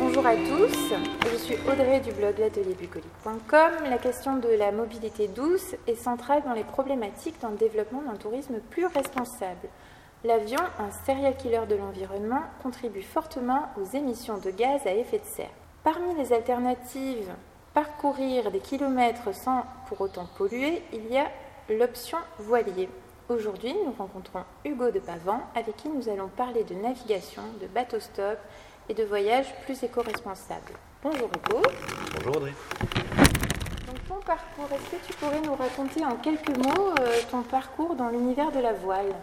Bonjour à tous, je suis Audrey du blog l'atelierbucolique.com. La question de la mobilité douce est centrale dans les problématiques dans le développement d'un tourisme plus responsable. L'avion, un serial killer de l'environnement, contribue fortement aux émissions de gaz à effet de serre. Parmi les alternatives, parcourir des kilomètres sans pour autant polluer, il y a l'option voilier. Aujourd'hui, nous rencontrons Hugo de Pavan, avec qui nous allons parler de navigation, de bateau-stop et de voyages plus éco-responsables. Bonjour Hugo. Bonjour Audrey. Donc ton parcours, est-ce que tu pourrais nous raconter en quelques mots euh, ton parcours dans l'univers de la voile?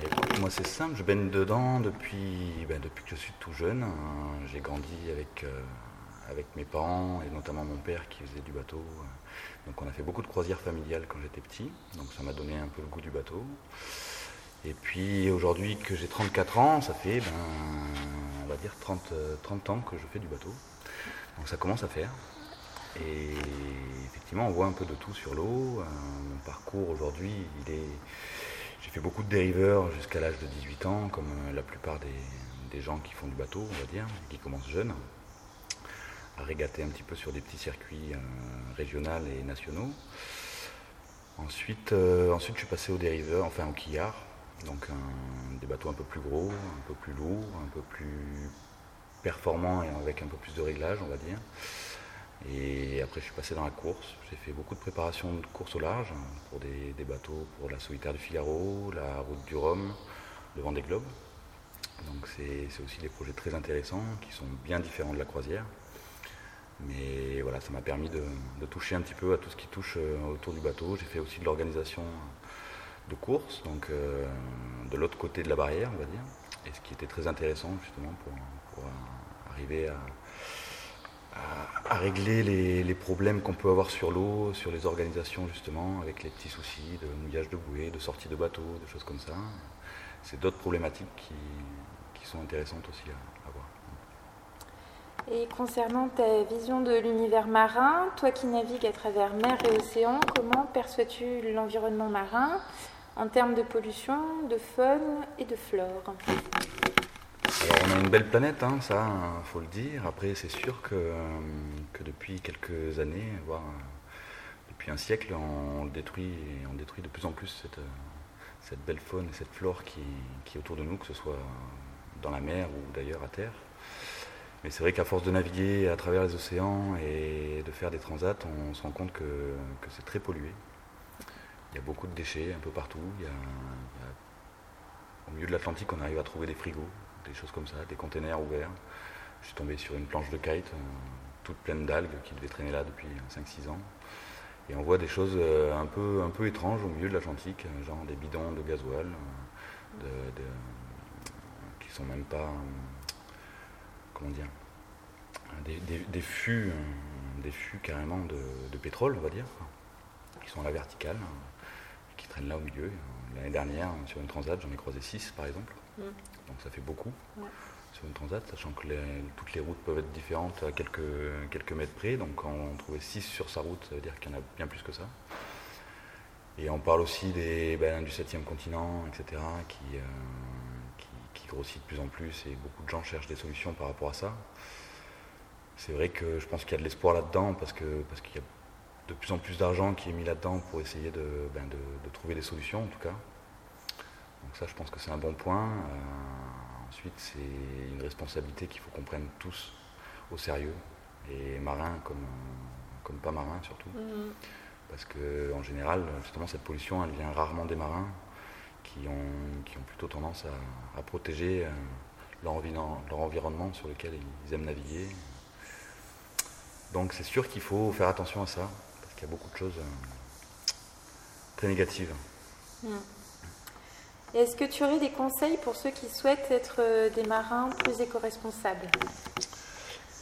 Écoute, moi c'est simple, je baigne dedans depuis, ben, depuis que je suis tout jeune. hein. J'ai grandi avec, euh, avec mes parents et notamment mon père qui faisait du bateau. Donc on a fait beaucoup de croisières familiales quand j'étais petit, donc ça m'a donné un peu le goût du bateau. Et puis aujourd'hui que j'ai 34 ans, ça fait, ben, on va dire 30, euh, 30 ans que je fais du bateau. Donc ça commence à faire. Et effectivement, on voit un peu de tout sur l'eau. Euh, mon parcours aujourd'hui, il est... J'ai fait beaucoup de dériveurs jusqu'à l'âge de 18 ans, comme euh, la plupart des, des gens qui font du bateau, on va dire, qui commencent jeunes, à régater un petit peu sur des petits circuits euh, régionaux et nationaux. Ensuite, euh, ensuite, je suis passé au dériveur, enfin au quillard, donc des bateaux un peu plus gros, un peu plus lourds, un peu plus performants et avec un peu plus de réglage, on va dire. Et après, je suis passé dans la course. J'ai fait beaucoup de préparation de course au large hein, pour des, bateaux pour la solitaire du Figaro, la route du Rhum, le Vendée Globe. Donc c'est aussi des projets très intéressants qui sont bien différents de la croisière. Mais voilà, ça m'a permis de, de toucher un petit peu à tout ce qui touche euh, autour du bateau. J'ai fait aussi de l'organisation de course, donc euh, de l'autre côté de la barrière, on va dire. Et ce qui était très intéressant justement pour, euh, arriver à, régler les, problèmes qu'on peut avoir sur l'eau, sur les organisations justement, avec les petits soucis de mouillage de bouée, de sortie de bateau, des choses comme ça. C'est d'autres problématiques qui, qui sont intéressantes aussi à, à voir. Et concernant ta vision de l'univers marin, toi qui navigues à travers mer et océan, comment perçois-tu l'environnement marin? En termes de pollution, de faune et de flore on a une belle planète, hein, ça, faut le dire. Après, c'est sûr que, euh, depuis quelques années, voire euh, depuis un siècle, on détruit de plus en plus cette, euh, belle faune et cette flore qui, est autour de nous, que ce soit dans la mer ou d'ailleurs à terre. Mais c'est vrai qu'à force de naviguer à travers les océans et de faire des transats, on se rend compte que c'est très pollué. Il y a beaucoup de déchets un peu partout. Au milieu de l'Atlantique, on arrive à trouver des frigos, des choses comme ça, des containers ouverts. Je suis tombé sur une planche de kite, euh, toute pleine d'algues, qui devait traîner là depuis 5-6 ans. Et on voit des choses euh, un peu, étranges au milieu de l'Atlantique, euh, genre des bidons de gasoil, euh, de- de- qui sont même pas, comment dire, des, des- fûts, carrément de, de pétrole, on va dire, qui sont à la verticale, qui traînent là au milieu. L'année dernière, sur une transat, j'en ai croisé 6 par exemple. Mm. Donc ça fait beaucoup Ouais. sur une transat, sachant que les- toutes les routes peuvent être différentes à quelques, quelques mètres près. Donc quand on trouvait 6 sur sa route, ça veut dire qu'il y en a bien plus que ça. Et on parle aussi des, ben, du 7e continent, etc., qui, euh, qui, qui grossit de plus en plus et beaucoup de gens cherchent des solutions par rapport à ça. C'est vrai que je pense qu'il y a de l'espoir là-dedans parce que parce qu'il y a de plus en plus d'argent qui est mis là-dedans pour essayer de, ben, de, de trouver des solutions en tout cas. Donc ça, je pense que c'est un bon point. Euh, ensuite, c'est une responsabilité qu'il faut qu'on prenne tous au sérieux, et marins comme, comme pas marins surtout. Parce que en général, justement, cette pollution, elle vient rarement des marins qui ont, qui ont plutôt tendance à, à protéger euh, leur, environ- leur environnement sur lequel ils aiment naviguer. Donc c'est sûr qu'il faut faire attention à ça, qu'il y a beaucoup de choses euh, très négatives. Et Est-ce que tu aurais des conseils pour ceux qui souhaitent être euh, des marins plus éco-responsables?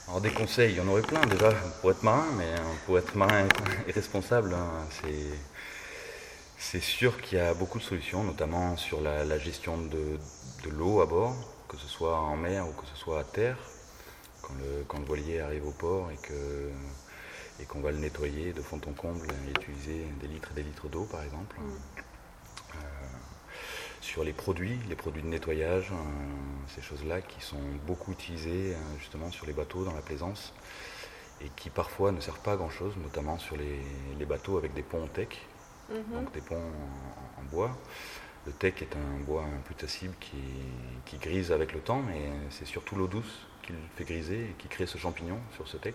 Alors des conseils, il y en aurait plein déjà pour être marin, mais euh, pour être marin et responsable, hein, c'est c'est sûr qu'il y a beaucoup de solutions, notamment sur la, la gestion de, de l'eau à bord, que ce soit en mer ou que ce soit à terre. Quand le, quand le voilier arrive au port et que et qu'on va le nettoyer de fond en comble et utiliser des litres et des litres d'eau par exemple. Euh, sur les produits, les produits de nettoyage, ces choses-là qui sont beaucoup utilisées justement sur les bateaux dans la plaisance et qui parfois ne servent pas à grand-chose, notamment sur les, bateaux avec des ponts en tech, mhm. donc des ponts en, bois. Le tech est un bois un peu tassible qui, qui grise avec le temps, mais c'est surtout l'eau douce qui le fait griser et qui crée ce champignon sur ce tech.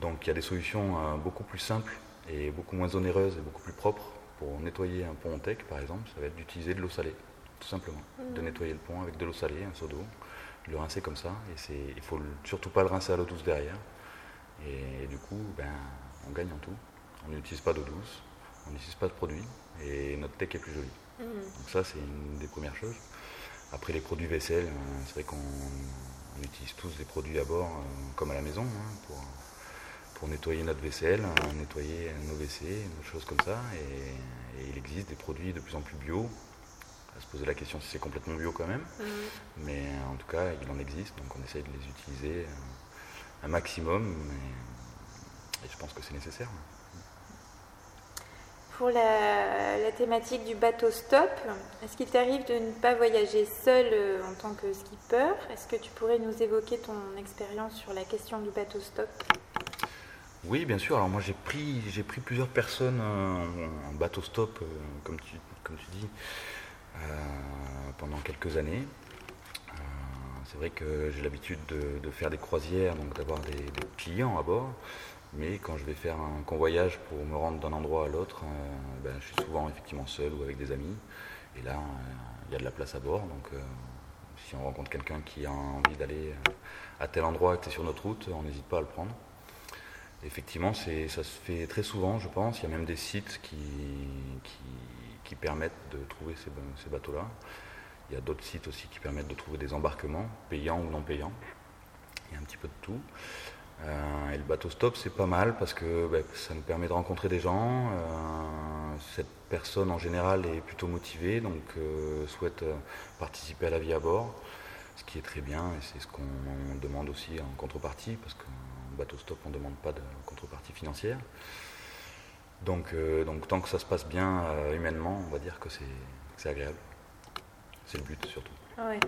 Donc il y a des solutions euh, beaucoup plus simples et beaucoup moins onéreuses et beaucoup plus propres pour nettoyer un pont en tech, par exemple. Ça va être d'utiliser de l'eau salée, tout simplement. De nettoyer le pont avec de l'eau salée, un seau d'eau, le rincer comme ça. Et il ne faut surtout pas le rincer à l'eau douce derrière. Et, du coup, ben, on gagne en tout. On n'utilise pas d'eau douce, on n'utilise pas de produits et notre tech est plus jolie. Mmh. Donc ça, c'est une des premières choses. Après les produits vaisselle, euh, c'est vrai qu'on utilise tous des produits à bord euh, comme à la maison hein, pour, pour nettoyer notre vaisselle, hein, nettoyer nos WC, des choses comme ça. Et, il existe des produits de plus en plus bio. À se poser la question si c'est complètement bio quand même. Mmh. Mais en tout cas, il en existe, donc on essaye de les utiliser. Euh, un maximum. Et, je pense que c'est nécessaire. Pour la, thématique du bateau stop, est-ce qu'il t'arrive de ne pas voyager seul euh, en tant que skipper? Est-ce que tu pourrais nous évoquer ton expérience sur la question du bateau stop? Oui, bien sûr. Alors moi j'ai pris, j'ai pris plusieurs personnes en, bateau stop, euh, comme, tu, comme tu dis, euh, pendant quelques années c'est vrai que j'ai l'habitude de, faire des croisières, donc d'avoir des, clients à bord. Mais quand je vais faire un convoyage pour me rendre d'un endroit à l'autre, euh, ben, je suis souvent effectivement seul ou avec des amis. Et là, euh, il y a de la place à bord. Donc euh, si on rencontre quelqu'un qui a envie d'aller à tel endroit qui est sur notre route, on n'hésite pas à le prendre. Effectivement, ça se fait très souvent, je pense. Il y a même des sites qui, permettent de trouver ces bateaux-là. Il y a d'autres sites aussi qui permettent de trouver des embarquements, payants ou non payants. Il y a un petit peu de tout. Euh, et le bateau stop, c'est pas mal parce que ben, ça nous permet de rencontrer des gens. Euh, cette personne en général est plutôt motivée, donc euh, souhaite participer à la vie à bord, ce qui est très bien et c'est ce qu'on demande aussi en contrepartie parce qu'en bateau stop, on ne demande pas de contrepartie financière. Donc, donc tant que ça se passe bien humainement, on va dire que c'est agréable. C'est le but surtout. Ouais.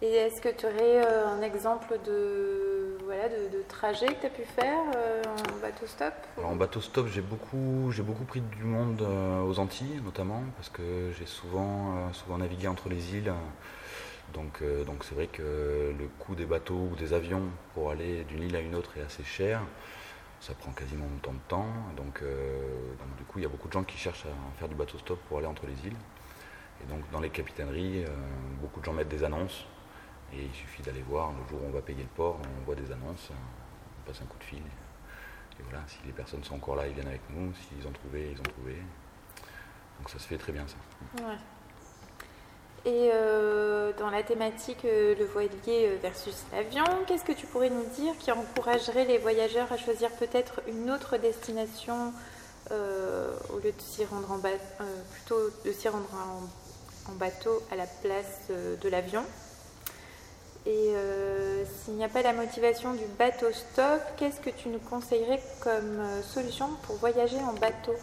Et est-ce que tu aurais euh, un exemple de, voilà, de, trajet que tu as pu faire euh, en bateau stop? En bateau stop, j'ai beaucoup, j'ai beaucoup pris du monde euh, aux Antilles notamment, parce que j'ai souvent, souvent navigué entre les îles. Donc, donc c'est vrai que le coût des bateaux ou des avions pour aller d'une île à une autre est assez cher. Ça prend quasiment autant de temps. Donc, donc du coup, il y a beaucoup de gens qui cherchent à faire du bateau stop pour aller entre les îles. Et donc dans les capitaineries, euh, beaucoup de gens mettent des annonces. Et il suffit d'aller voir le jour où on va payer le port, on voit des annonces, on passe un coup de fil. Et voilà, si les personnes sont encore là, ils viennent avec nous. S'ils ont trouvé, ils ont trouvé. Donc ça se fait très bien ça. Ouais. Et euh, dans la thématique euh, le voilier versus l'avion, qu'est-ce que tu pourrais nous dire qui encouragerait les voyageurs à choisir peut-être une autre destination au lieu de s'y rendre en plutôt de s'y rendre en bateau à la place euh, de l'avion? Et euh, s'il n'y a pas la motivation du bateau stop, qu'est-ce que tu nous conseillerais comme euh, solution pour voyager en bateau?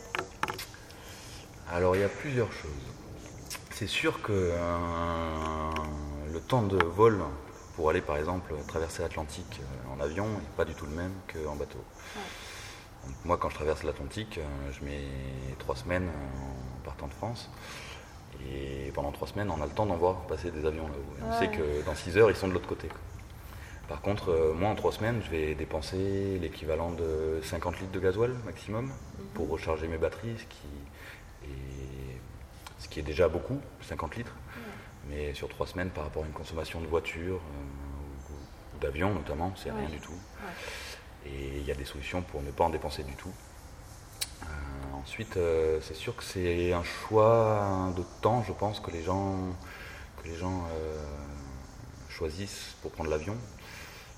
Alors il y a plusieurs choses. C'est sûr que le temps de vol pour aller par exemple traverser l'Atlantique en avion n'est pas du tout le même qu'en bateau. moi quand je traverse l'Atlantique, je mets trois semaines en partant de France. Et pendant trois semaines, on a le temps d'en voir passer des avions là-haut. On sait que dans six heures, ils sont de l'autre côté. Par contre, euh, moi, en trois semaines, je vais dépenser l'équivalent de 50 litres de gasoil maximum mhm. pour recharger mes batteries, ce qui est, ce qui est déjà beaucoup, 50 litres. Mais sur trois semaines, par rapport à une consommation de voiture euh, ou, d'avion notamment, c'est rien du tout. Et il y a des solutions pour ne pas en dépenser du tout. Ensuite, euh, c'est sûr que c'est un choix de temps, je pense, que les gens, que les gens euh, choisissent pour prendre l'avion.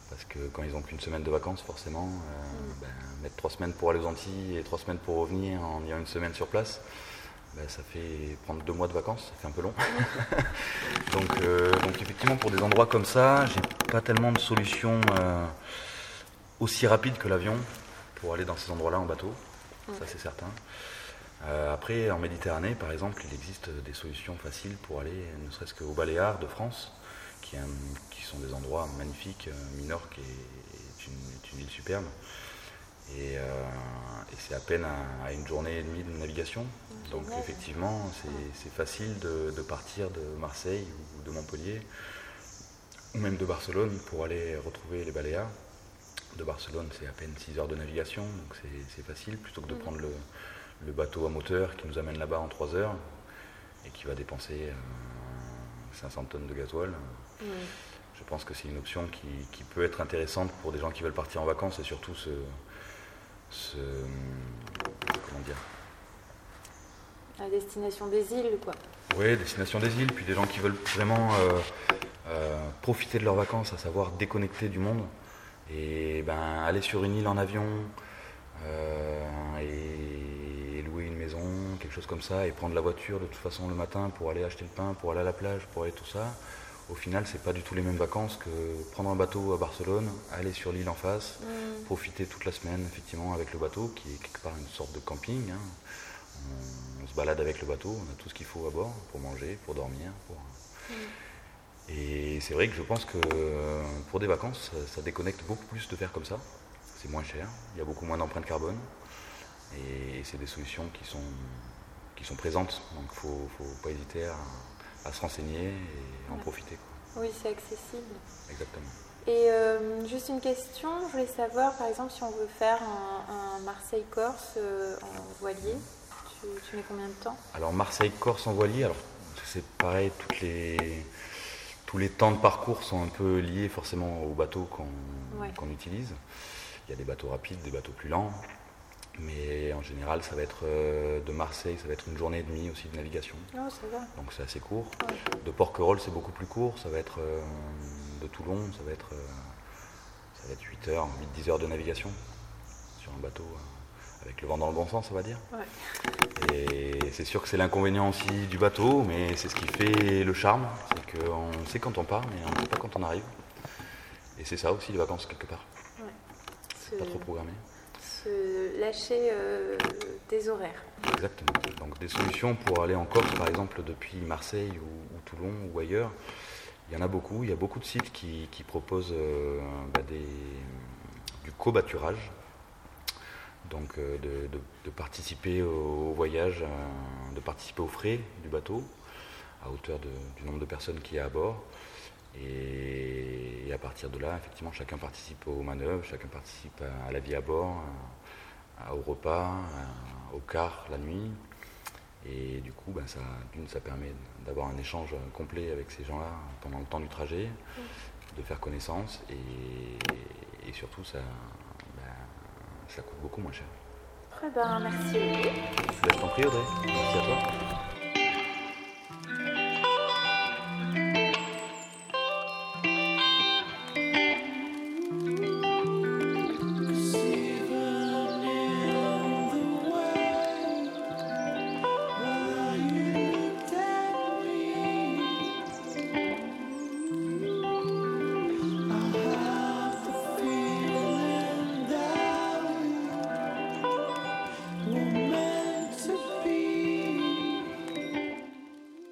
Parce que quand ils n'ont qu'une semaine de vacances, forcément, euh, ben, mettre trois semaines pour aller aux Antilles et trois semaines pour revenir en ayant une semaine sur place, ben, ça fait prendre deux mois de vacances, ça fait un peu long. donc, donc, effectivement, pour des endroits comme ça, j'ai pas tellement de solutions aussi rapides que l'avion pour aller dans ces endroits-là en bateau ça c'est certain. Euh, après, en Méditerranée, par exemple, il existe des solutions faciles pour aller, ne serait-ce qu'aux Baléares de France, qui, sont des endroits magnifiques. Minorque est, une, île superbe. Et, c'est à peine à, une journée et demie de navigation. Donc effectivement, c'est facile de, de, partir de Marseille ou de Montpellier, ou même de Barcelone, pour aller retrouver les Baléares de Barcelone, c'est à peine 6 heures de navigation, donc c'est facile, plutôt que de mm. prendre le, bateau à moteur qui nous amène là-bas en 3 heures et qui va dépenser 500 euh, tonnes de gasoil. Mm. Je pense que c'est une option qui, peut être intéressante pour des gens qui veulent partir en vacances et surtout ce. comment dire La destination des îles, quoi. Oui, destination des îles, puis des gens qui veulent vraiment euh, euh, profiter de leurs vacances, à savoir déconnecter du monde. Et ben, aller sur une île en avion euh, et, louer une maison, quelque chose comme ça, et prendre la voiture de toute façon le matin pour aller acheter le pain, pour aller à la plage, pour aller tout ça, au final, c'est pas du tout les mêmes vacances que prendre un bateau à Barcelone, aller sur l'île en face, mm. profiter toute la semaine effectivement avec le bateau, qui est quelque part une sorte de camping. Hein. On, balade avec le bateau, on a tout ce qu'il faut à bord pour manger, pour dormir. Pour... Mm. Et c'est vrai que je pense que euh, pour des vacances, ça, déconnecte beaucoup plus de faire comme ça. C'est moins cher, il y a beaucoup moins d'empreintes carbone. Et, c'est des solutions qui sont, qui sont présentes. Donc il ne faut, pas hésiter à, se renseigner et en profiter. Oui, c'est accessible. Exactement. Et euh, juste une question, je voulais savoir, par exemple, si on veut faire un, Marseille-Corse euh, en voilier, tu, tu, mets combien de temps Alors Marseille-Corse en voilier, alors c'est pareil, toutes les tous les temps de parcours sont un peu liés forcément au bateau qu'on utilise. Il y a des bateaux rapides, des bateaux plus lents. Mais en général, ça va être euh, de Marseille, ça va être une journée et demie aussi de navigation. Oh, Donc c'est assez court. De Porquerolles, c'est beaucoup plus court. Ça va être euh, de Toulon, ça va être, euh, ça va être 8 heures, 8-10 heures de navigation sur un bateau avec le vent dans le bon sens, on va dire. Et c'est sûr que c'est l'inconvénient aussi du bateau, mais c'est ce qui fait le charme, c'est qu'on sait quand on part, mais on ne sait pas quand on arrive. Et c'est ça aussi les vacances quelque part. Ouais. Pas trop programmé. Se lâcher euh, des horaires. Exactement. Donc des solutions pour aller en Corse, par exemple, depuis Marseille ou, Toulon ou ailleurs. Il y en a beaucoup. Il y a beaucoup de sites qui, proposent euh, bah, des, du cobaturage donc euh, de, participer au, voyage, euh, de participer aux frais du bateau, à hauteur du nombre de personnes qu'il y a à bord. Et, à partir de là, effectivement, chacun participe aux manœuvres, chacun participe à, la vie à bord, au repas, au car la nuit. Et du coup, ben, ça, ça permet d'avoir un échange complet avec ces gens-là pendant le temps du trajet, de faire connaissance et surtout ça, ça coûte beaucoup moins cher. Très bien, merci. Je t'en prie Audrey, merci à toi.